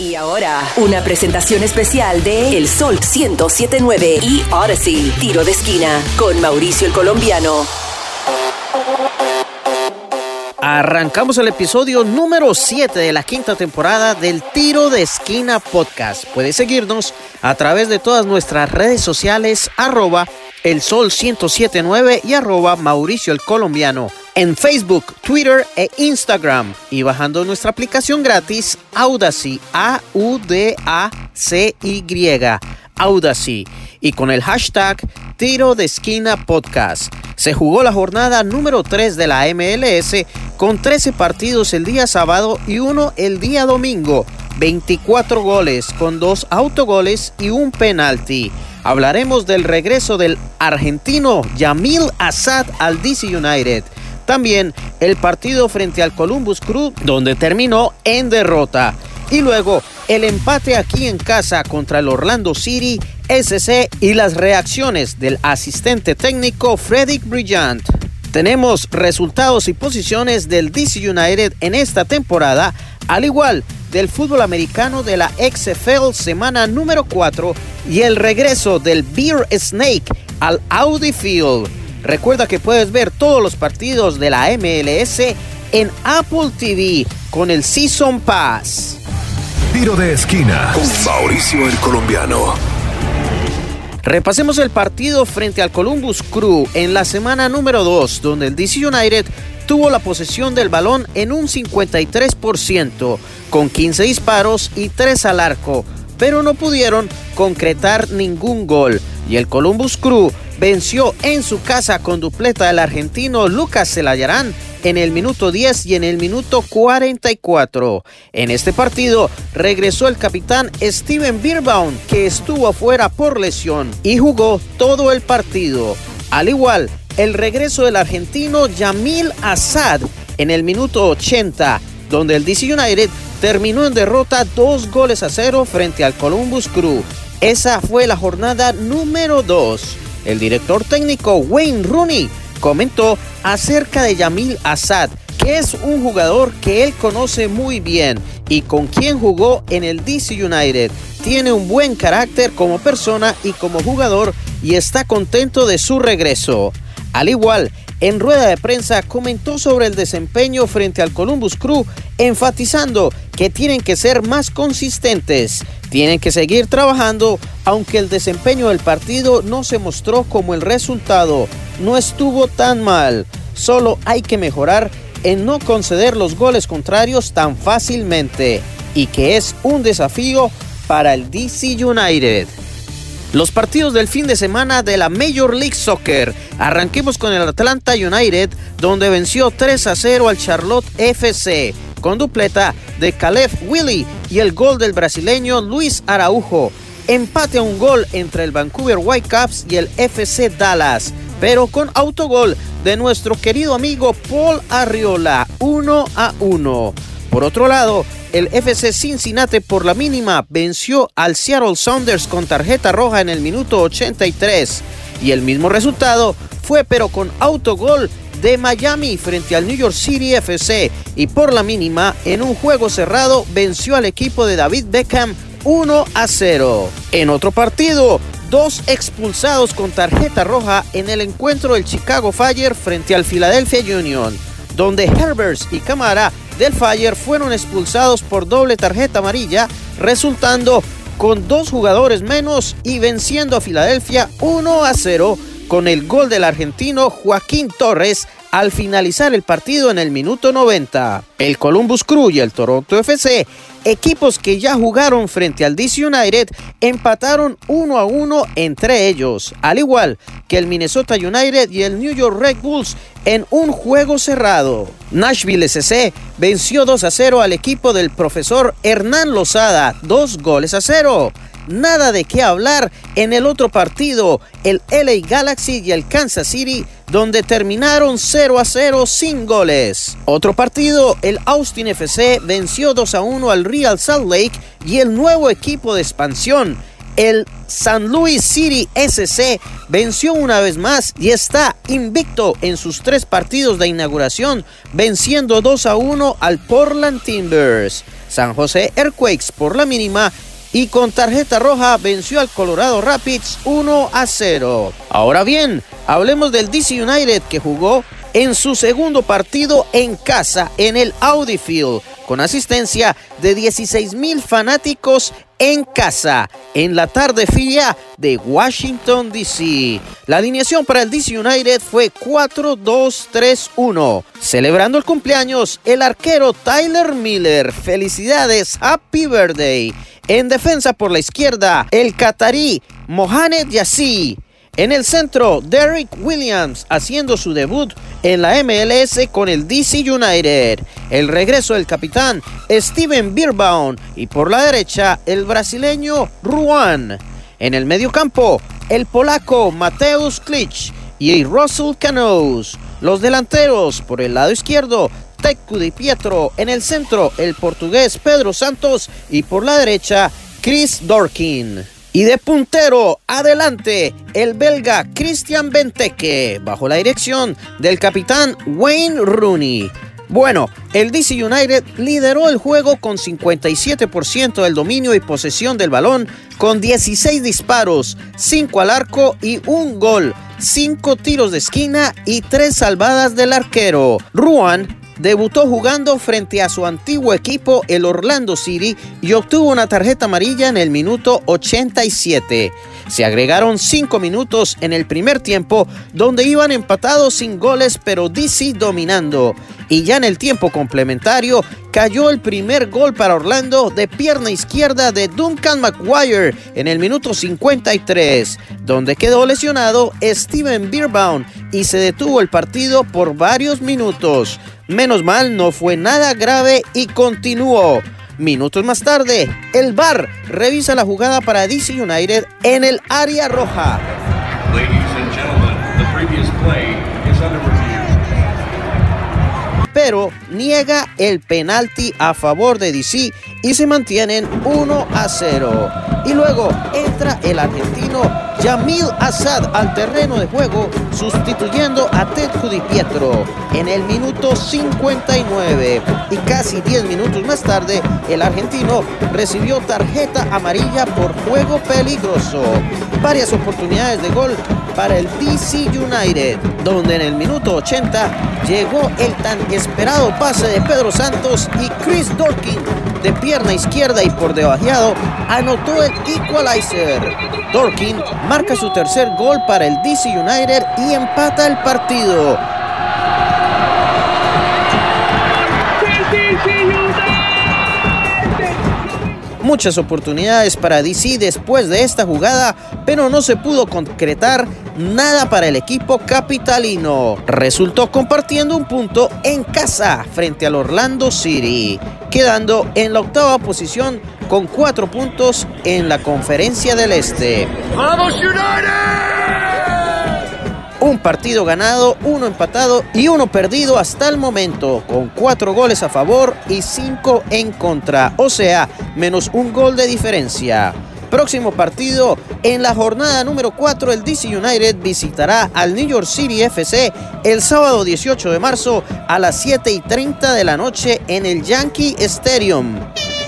Y ahora, una presentación especial de El Sol 1079 y Odyssey, tiro de esquina, con Mauricio el Colombiano. Arrancamos el episodio número 7 de la quinta temporada del Tiro de Esquina Podcast. Puedes seguirnos a través de todas nuestras redes sociales, arroba el sol 1079 y arroba Mauricio el Colombiano en Facebook, Twitter e Instagram y bajando nuestra aplicación gratis Audacy, A-U-D-A-C-Y, Audacy y con el hashtag Tiro de Esquina Podcast. Se jugó la jornada número 3 de la MLS con 13 partidos el día sábado y uno el día domingo. 24 goles con dos autogoles y un penalti. Hablaremos del regreso del argentino Yamil Assad al DC United. También el partido frente al Columbus Crew donde terminó en derrota. Y luego el empate aquí en casa contra el Orlando City SC y las reacciones del asistente técnico Frederick Brillant. Tenemos resultados y posiciones del DC United en esta temporada, al igual del fútbol americano de la XFL semana número 4 y el regreso del Beer Snake al Audi Field. Recuerda que puedes ver todos los partidos de la MLS en Apple TV con el Season Pass. Tiro de esquina con Mauricio el Colombiano. Repasemos el partido frente al Columbus Crew en la semana número 2, donde el DC United tuvo la posesión del balón en un 53%, con 15 disparos y 3 al arco, pero no pudieron concretar ningún gol. Y el Columbus Crew venció en su casa con dupleta del argentino Lucas Celayarán en el minuto 10 y en el minuto 44. En este partido regresó el capitán Steven Birbaum, que estuvo afuera por lesión y jugó todo el partido. Al igual, el regreso del argentino Yamil Assad en el minuto 80, donde el DC United terminó en derrota dos goles a cero frente al Columbus Crew. Esa fue la jornada número 2. El director técnico Wayne Rooney comentó acerca de Yamil Assad, que es un jugador que él conoce muy bien y con quien jugó en el DC United. Tiene un buen carácter como persona y como jugador y está contento de su regreso. Al igual, en rueda de prensa comentó sobre el desempeño frente al Columbus Crew, enfatizando que tienen que ser más consistentes, tienen que seguir trabajando, aunque el desempeño del partido no se mostró como el resultado, no estuvo tan mal, solo hay que mejorar en no conceder los goles contrarios tan fácilmente, y que es un desafío para el DC United. Los partidos del fin de semana de la Major League Soccer. Arranquemos con el Atlanta United, donde venció 3 a 0 al Charlotte FC, con dupleta de Caleb Willy y el gol del brasileño Luis Araujo. Empate a un gol entre el Vancouver Whitecaps y el FC Dallas, pero con autogol de nuestro querido amigo Paul Arriola, 1 a 1. Por otro lado, el FC Cincinnati por la mínima venció al Seattle Sounders con tarjeta roja en el minuto 83 y el mismo resultado fue pero con autogol de Miami frente al New York City FC y por la mínima en un juego cerrado venció al equipo de David Beckham 1 a 0. En otro partido, dos expulsados con tarjeta roja en el encuentro del Chicago Fire frente al Philadelphia Union, donde Herbers y Camara del Fire fueron expulsados por doble tarjeta amarilla, resultando con dos jugadores menos y venciendo a Filadelfia 1 a 0 con el gol del argentino Joaquín Torres al finalizar el partido en el minuto 90. El Columbus Crew y el Toronto FC, equipos que ya jugaron frente al DC United, empataron 1 a 1 entre ellos, al igual que el Minnesota United y el New York Red Bulls en un juego cerrado. Nashville SC venció 2 a 0 al equipo del profesor Hernán Lozada, dos goles a 0 nada de qué hablar en el otro partido, el LA Galaxy y el Kansas City, donde terminaron 0 a 0 sin goles. Otro partido, el Austin FC venció 2 a 1 al Real Salt Lake y el nuevo equipo de expansión, el San Luis City SC venció una vez más y está invicto en sus tres partidos de inauguración, venciendo 2 a 1 al Portland Timbers. San José Earthquakes por la mínima y con tarjeta roja venció al Colorado Rapids 1 a 0. Ahora bien, hablemos del DC United que jugó en su segundo partido en casa en el Audi Field con asistencia de 16 mil fanáticos en casa en la tarde fría de Washington DC. La alineación para el DC United fue 4-2-3-1. Celebrando el cumpleaños, el arquero Tyler Miller. Felicidades, happy birthday. En defensa por la izquierda, el catarí Mohamed Yassi. En el centro, Derrick Williams haciendo su debut en la MLS con el DC United. El regreso del capitán Steven Birbaum y por la derecha el brasileño Ruan. En el mediocampo, el polaco Mateusz Klich y Russell Canoes. Los delanteros por el lado izquierdo, Tecu Di Pietro. En el centro, el portugués Pedro Santos y por la derecha, Chris Dorkin. Y de puntero, adelante, el belga Christian Benteke, bajo la dirección del capitán Wayne Rooney. Bueno, el DC United lideró el juego con 57% del dominio y posesión del balón, con 16 disparos, 5 al arco y un gol, 5 tiros de esquina y 3 salvadas del arquero. Ruan debutó jugando frente a su antiguo equipo, el Orlando City, y obtuvo una tarjeta amarilla en el minuto 87. Se agregaron 5 minutos en el primer tiempo, donde iban empatados sin goles, pero DC dominando. Y ya en el tiempo complementario, cayó el primer gol para Orlando de pierna izquierda de Duncan McGuire en el minuto 53, donde quedó lesionado Steven Beerbaum y se detuvo el partido por varios minutos. Menos mal, no fue nada grave y continuó. Minutos más tarde, el VAR revisa la jugada para DC United en el área roja. Pero niega el penalti a favor de DC y se mantienen 1 a 0. Y luego entra el argentino Yamil Assad al terreno de juego, sustituyendo a Ted Pietro en el minuto 59. Y casi 10 minutos más tarde, el argentino recibió tarjeta amarilla por juego peligroso. Varias oportunidades de gol para el DC United, donde en el minuto 80 llegó el tan esperado pase de Pedro Santos y Chris Dorkin de pierna izquierda y por debajeado anotó el equalizer. Dorkin marca su tercer gol para el DC United y empata el partido. Muchas oportunidades para DC después de esta jugada, pero no se pudo concretar nada para el equipo capitalino. Resultó compartiendo un punto en casa frente al Orlando City, quedando en la octava posición con cuatro puntos en la conferencia del Este. ¡Vamos Un partido ganado, uno empatado y uno perdido hasta el momento, con cuatro goles a favor y cinco en contra, o sea, menos un gol de diferencia. Próximo partido, en la jornada número 4, el DC United visitará al New York City FC el sábado 18 de marzo a las 7 y 30 de la noche en el Yankee Stadium.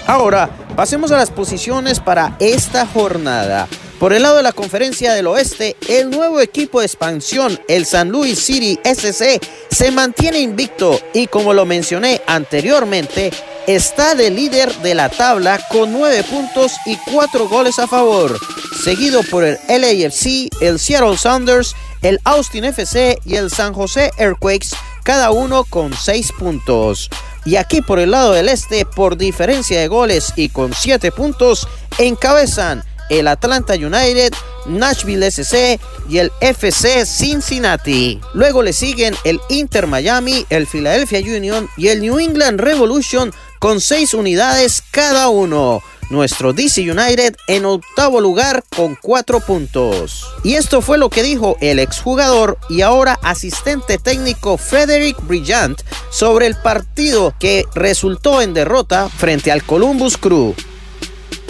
Ahora, pasemos a las posiciones para esta jornada. Por el lado de la conferencia del oeste, el nuevo equipo de expansión, el San Luis City SC, se mantiene invicto y como lo mencioné anteriormente, está de líder de la tabla con 9 puntos y 4 goles a favor, seguido por el LAFC, el Seattle Sounders, el Austin FC y el San José Earthquakes, cada uno con 6 puntos. Y aquí por el lado del este, por diferencia de goles y con 7 puntos, encabezan el Atlanta United, Nashville SC y el FC Cincinnati. Luego le siguen el Inter Miami, el Philadelphia Union y el New England Revolution con 6 unidades cada uno nuestro DC United en octavo lugar con cuatro puntos. Y esto fue lo que dijo el exjugador y ahora asistente técnico Frederick Brillant sobre el partido que resultó en derrota frente al Columbus Crew.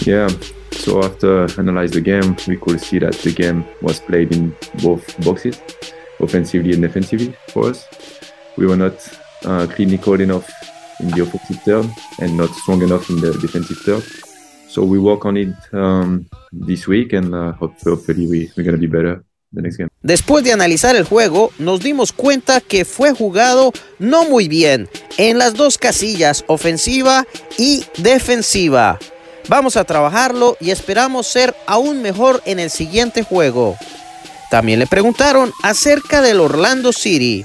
Yeah. So after analyze the game, we could see that the game was played in both boxes, offensively and defensively for us. We were not uh, clinical enough in the offensive third and not strong enough in the defensive third. So we work on it um, this week and uh, hopefully we, we're going to be better the next game. Después de analizar el juego, nos dimos cuenta que fue jugado no muy bien en las dos casillas, ofensiva y defensiva. Vamos a trabajarlo y esperamos ser aún mejor en el siguiente juego. También le preguntaron acerca del Orlando City.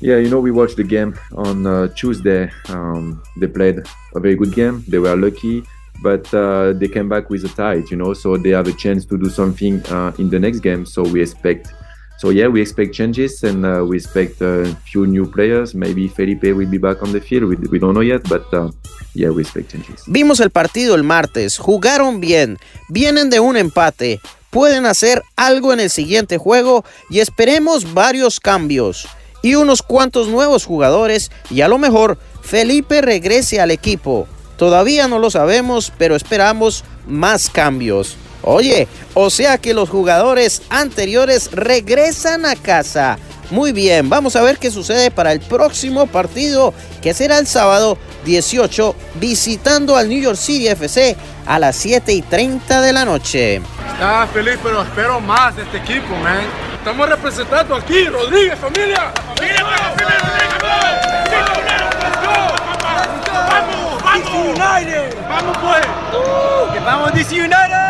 Yeah, you know, we watched the game on uh, Tuesday. Um, they played a very good game. They were lucky, but uh, they came back with a tie, you know, so they have a chance to do something uh, in the next game. So we expect, so yeah, we expect changes and uh, we expect a few new players. Maybe Felipe will be back on the field. We, we don't know yet, but uh, yeah, we expect changes. Vimos el partido el martes, jugaron bien, vienen de un empate. Pueden hacer algo en el siguiente juego y esperemos varios cambios y unos cuantos nuevos jugadores y a lo mejor Felipe regrese al equipo. Todavía no lo sabemos, pero esperamos más cambios. Oye, o sea que los jugadores anteriores regresan a casa. Muy bien, vamos a ver qué sucede para el próximo partido, que será el sábado 18, visitando al New York City FC a las 7 y 30 de la noche. Estaba feliz, pero espero más de este equipo, man. Estamos representando aquí, Rodríguez, familia. ¡Vamos, vamos! United! ¡Vamos, pues! ¡Vamos, DC United!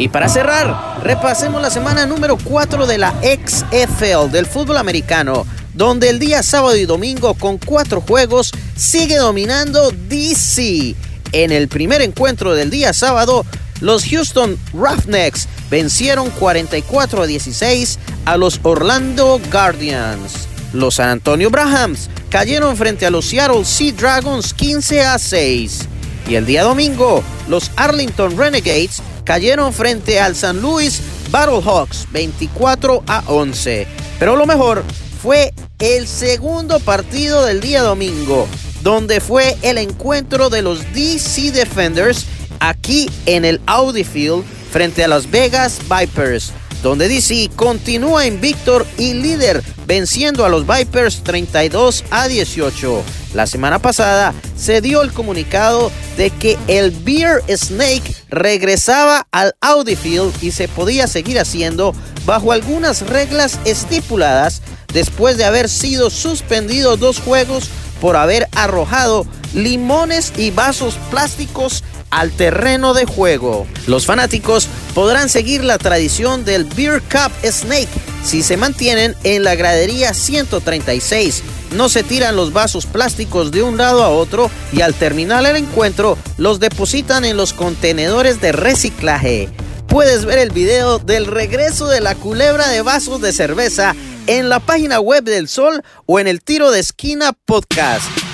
Y para cerrar, repasemos la semana número 4 de la XFL del fútbol americano, donde el día sábado y domingo con cuatro juegos sigue dominando DC. En el primer encuentro del día sábado, los Houston Roughnecks vencieron 44 a 16 a los Orlando Guardians. Los San Antonio Brahams cayeron frente a los Seattle Sea Dragons 15 a 6. Y el día domingo, los Arlington Renegades cayeron frente al San Luis Battlehawks 24 a 11. Pero lo mejor fue el segundo partido del día domingo, donde fue el encuentro de los DC Defenders aquí en el Audi Field frente a Las Vegas Vipers, donde DC continúa invictor y líder venciendo a los Vipers 32 a 18. La semana pasada se dio el comunicado de que el Beer Snake regresaba al Audi Field y se podía seguir haciendo bajo algunas reglas estipuladas después de haber sido suspendido dos juegos por haber arrojado limones y vasos plásticos al terreno de juego. Los fanáticos podrán seguir la tradición del Beer Cup Snake si se mantienen en la gradería 136. No se tiran los vasos plásticos de un lado a otro y al terminar el encuentro los depositan en los contenedores de reciclaje. Puedes ver el video del regreso de la culebra de vasos de cerveza en la página web del Sol o en el Tiro de Esquina Podcast.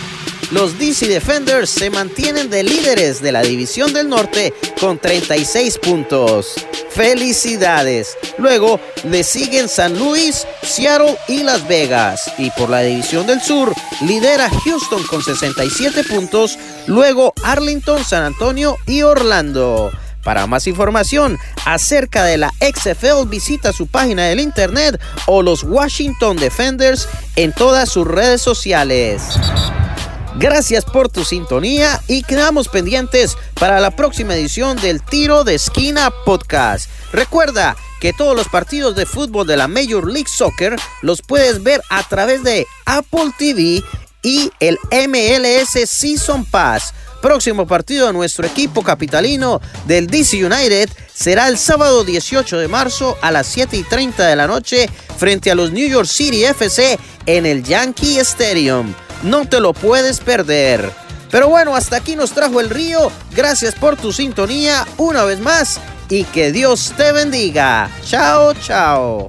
Los DC Defenders se mantienen de líderes de la División del Norte con 36 puntos. ¡Felicidades! Luego le siguen San Luis, Seattle y Las Vegas. Y por la División del Sur lidera Houston con 67 puntos. Luego Arlington, San Antonio y Orlando. Para más información acerca de la XFL visita su página del internet o los Washington Defenders en todas sus redes sociales. Gracias por tu sintonía y quedamos pendientes para la próxima edición del Tiro de Esquina Podcast. Recuerda que todos los partidos de fútbol de la Major League Soccer los puedes ver a través de Apple TV y el MLS Season Pass. Próximo partido de nuestro equipo capitalino del DC United será el sábado 18 de marzo a las 7 y 30 de la noche frente a los New York City FC en el Yankee Stadium. No te lo puedes perder. Pero bueno, hasta aquí nos trajo el río. Gracias por tu sintonía una vez más y que Dios te bendiga. Chao, chao.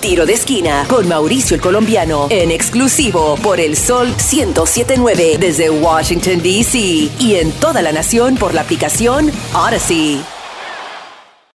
Tiro de esquina con Mauricio el Colombiano en exclusivo por el Sol 1079 desde Washington, D.C. y en toda la nación por la aplicación Odyssey.